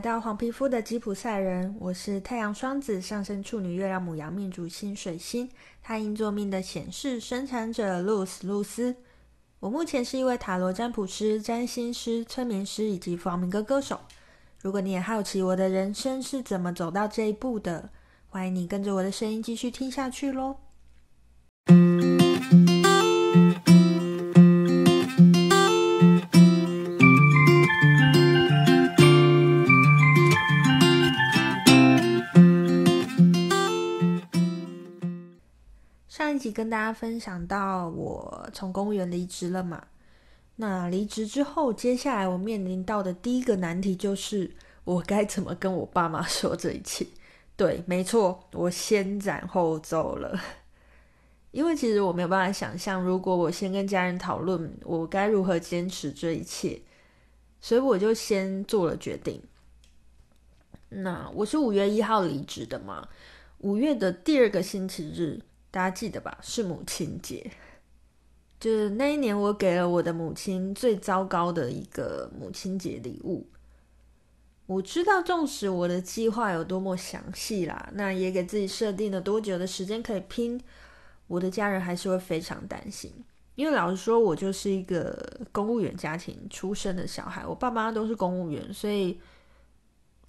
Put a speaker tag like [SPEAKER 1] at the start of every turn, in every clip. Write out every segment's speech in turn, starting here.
[SPEAKER 1] 到黄皮肤的吉普赛人。我是太阳双子上升处女月亮母羊命主星水星，太阴座命的显示生产者露丝露丝。我目前是一位塔罗占卜师、占星师、催眠师以及弗朗明哥歌手。如果你也好奇我的人生是怎么走到这一步的，欢迎你跟着我的声音继续听下去喽。跟大家分享到，我从公务员离职了嘛。那离职之后，接下来我面临到的第一个难题就是，我该怎么跟我爸妈说这一切？对，没错，我先斩后奏了。因为其实我没有办法想象，如果我先跟家人讨论我该如何坚持这一切，所以我就先做了决定。那我是五月一号离职的嘛，五月的第二个星期日。大家记得吧？是母亲节，就是那一年，我给了我的母亲最糟糕的一个母亲节礼物。我知道，纵使我的计划有多么详细啦，那也给自己设定了多久的时间可以拼，我的家人还是会非常担心。因为老实说，我就是一个公务员家庭出身的小孩，我爸妈都是公务员，所以，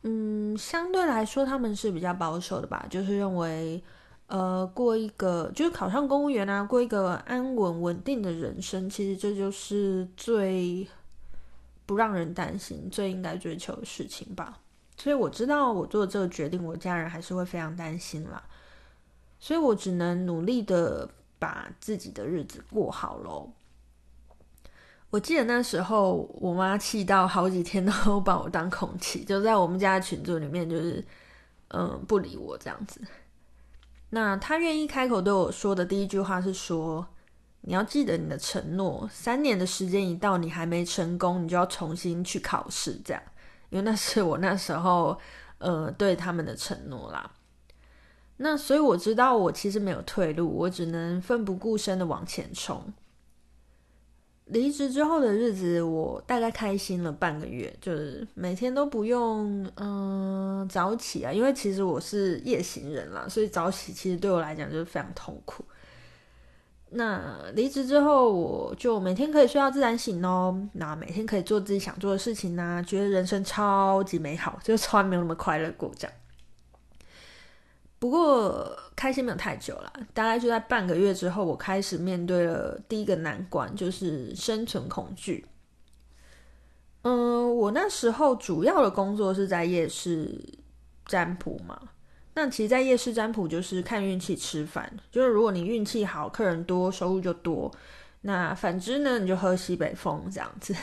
[SPEAKER 1] 嗯，相对来说他们是比较保守的吧，就是认为。呃，过一个就是考上公务员啊，过一个安稳稳定的人生，其实这就是最不让人担心、最应该追求的事情吧。所以我知道我做这个决定，我家人还是会非常担心啦。所以我只能努力的把自己的日子过好喽。我记得那时候我妈气到好几天都 把我当空气，就在我们家的群组里面，就是嗯不理我这样子。那他愿意开口对我说的第一句话是说：“你要记得你的承诺，三年的时间一到，你还没成功，你就要重新去考试。”这样，因为那是我那时候呃对他们的承诺啦。那所以我知道我其实没有退路，我只能奋不顾身的往前冲。离职之后的日子，我大概开心了半个月，就是每天都不用嗯早起啊，因为其实我是夜行人啦，所以早起其实对我来讲就是非常痛苦。那离职之后，我就每天可以睡到自然醒哦，那每天可以做自己想做的事情啊，觉得人生超级美好，就从来没有那么快乐过这样。不过开心没有太久了，大概就在半个月之后，我开始面对了第一个难关，就是生存恐惧。嗯，我那时候主要的工作是在夜市占卜嘛。那其实，在夜市占卜就是看运气吃饭，就是如果你运气好，客人多，收入就多；那反之呢，你就喝西北风这样子。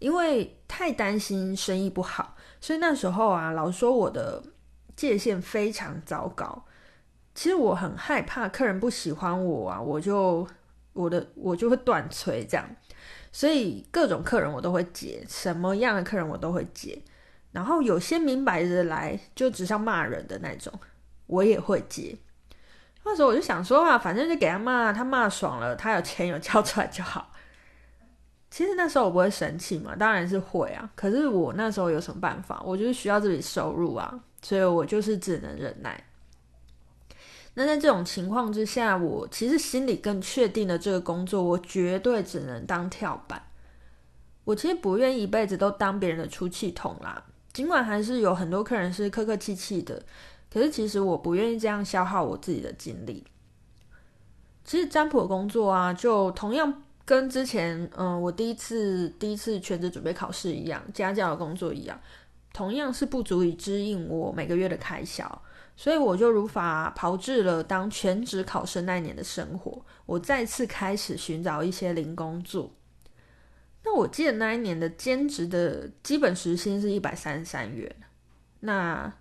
[SPEAKER 1] 因为太担心生意不好，所以那时候啊，老说我的。界限非常糟糕，其实我很害怕客人不喜欢我啊，我就我的我就会断炊这样，所以各种客人我都会接，什么样的客人我都会接，然后有些明摆着来就只想骂人的那种，我也会接。那时候我就想说啊，反正就给他骂，他骂爽了，他有钱有交出来就好。其实那时候我不会生气嘛，当然是会啊，可是我那时候有什么办法？我就是需要这笔收入啊。所以我就是只能忍耐。那在这种情况之下，我其实心里更确定了这个工作，我绝对只能当跳板。我其实不愿意一辈子都当别人的出气筒啦。尽管还是有很多客人是客客气气的，可是其实我不愿意这样消耗我自己的精力。其实占卜的工作啊，就同样跟之前嗯我第一次第一次全职准备考试一样，家教的工作一样。同样是不足以支应我每个月的开销，所以我就如法炮制了当全职考生那年的生活。我再次开始寻找一些零工作。那我记得那一年的兼职的基本时薪是一百三十三元。那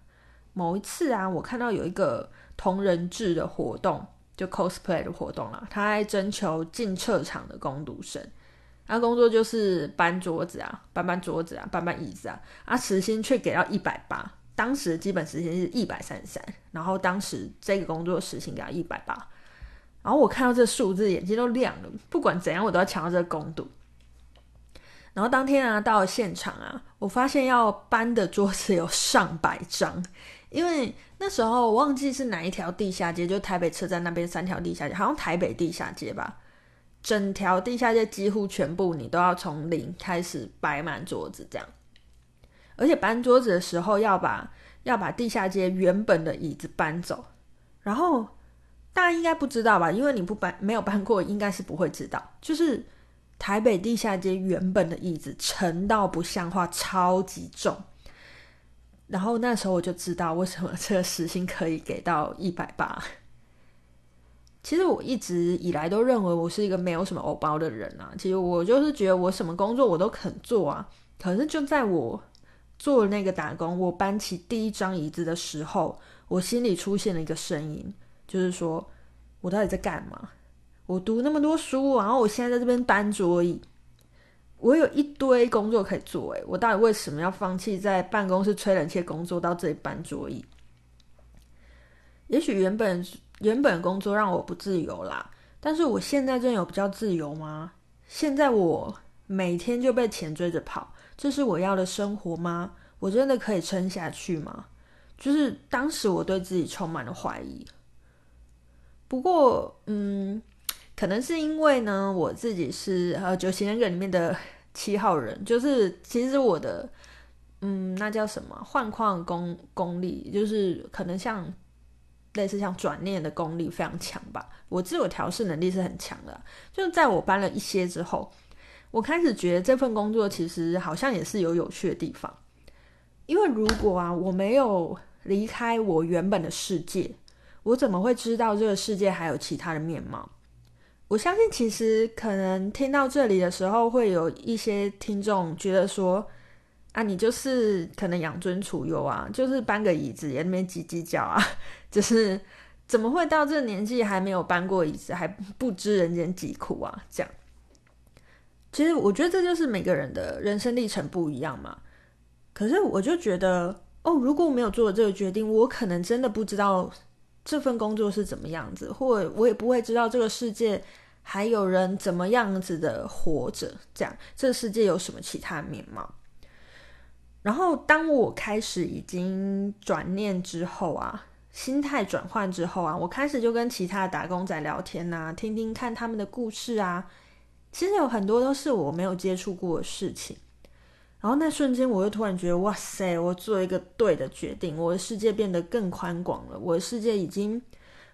[SPEAKER 1] 某一次啊，我看到有一个同人志的活动，就 cosplay 的活动啦，他在征求进撤场的工读生。他工作就是搬桌子啊，搬搬桌子啊，搬搬椅子啊，啊，时薪却给到一百八，当时基本时薪是一百三十三，然后当时这个工作时薪给到一百八，然后我看到这数字，眼睛都亮了，不管怎样，我都要抢到这个工读。然后当天啊，到了现场啊，我发现要搬的桌子有上百张，因为那时候我忘记是哪一条地下街，就台北车站那边三条地下街，好像台北地下街吧。整条地下街几乎全部你都要从零开始摆满桌子，这样。而且搬桌子的时候要把要把地下街原本的椅子搬走，然后大家应该不知道吧？因为你不搬没有搬过，应该是不会知道，就是。台北地下街原本的椅子沉到不像话，超级重。然后那时候我就知道为什么这个时薪可以给到一百八。其实我一直以来都认为我是一个没有什么欧包的人啊。其实我就是觉得我什么工作我都肯做啊。可是就在我做那个打工，我搬起第一张椅子的时候，我心里出现了一个声音，就是说我到底在干嘛？我读那么多书，然后我现在在这边搬桌椅，我有一堆工作可以做，诶，我到底为什么要放弃在办公室吹冷气工作，到这里搬桌椅？也许原本原本工作让我不自由啦，但是我现在真的有比较自由吗？现在我每天就被钱追着跑，这是我要的生活吗？我真的可以撑下去吗？就是当时我对自己充满了怀疑。不过，嗯。可能是因为呢，我自己是呃九型人格里面的七号人，就是其实我的嗯，那叫什么换矿功功力，就是可能像类似像转念的功力非常强吧。我自我调试能力是很强的，就在我搬了一些之后，我开始觉得这份工作其实好像也是有有趣的地方。因为如果啊，我没有离开我原本的世界，我怎么会知道这个世界还有其他的面貌？我相信，其实可能听到这里的时候，会有一些听众觉得说：“啊，你就是可能养尊处优啊，就是搬个椅子也那边叽叽叫啊，就是怎么会到这个年纪还没有搬过椅子，还不知人间疾苦啊？”这样，其实我觉得这就是每个人的人生历程不一样嘛。可是我就觉得，哦，如果我没有做这个决定，我可能真的不知道这份工作是怎么样子，或我也不会知道这个世界。还有人怎么样子的活着？这样，这个世界有什么其他面貌？然后，当我开始已经转念之后啊，心态转换之后啊，我开始就跟其他打工仔聊天呐、啊，听听看他们的故事啊。其实有很多都是我没有接触过的事情。然后那瞬间，我就突然觉得，哇塞，我做一个对的决定，我的世界变得更宽广了。我的世界已经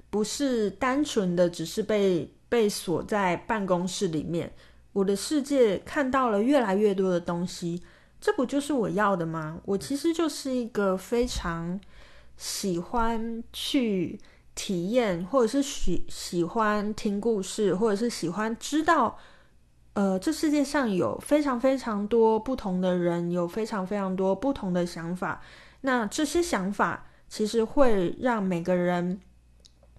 [SPEAKER 1] 不是单纯的只是被。被锁在办公室里面，我的世界看到了越来越多的东西，这不就是我要的吗？我其实就是一个非常喜欢去体验，或者是喜喜欢听故事，或者是喜欢知道，呃，这世界上有非常非常多不同的人，有非常非常多不同的想法。那这些想法其实会让每个人。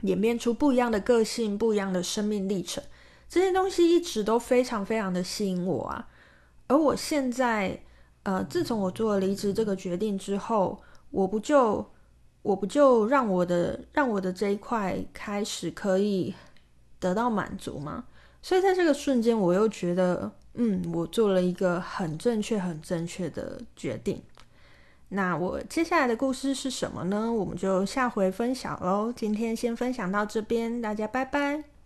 [SPEAKER 1] 演变出不一样的个性，不一样的生命历程，这些东西一直都非常非常的吸引我啊。而我现在，呃，自从我做了离职这个决定之后，我不就我不就让我的让我的这一块开始可以得到满足吗？所以在这个瞬间，我又觉得，嗯，我做了一个很正确、很正确的决定。那我接下来的故事是什么呢？我们就下回分享喽。今天先分享到这边，大家拜拜。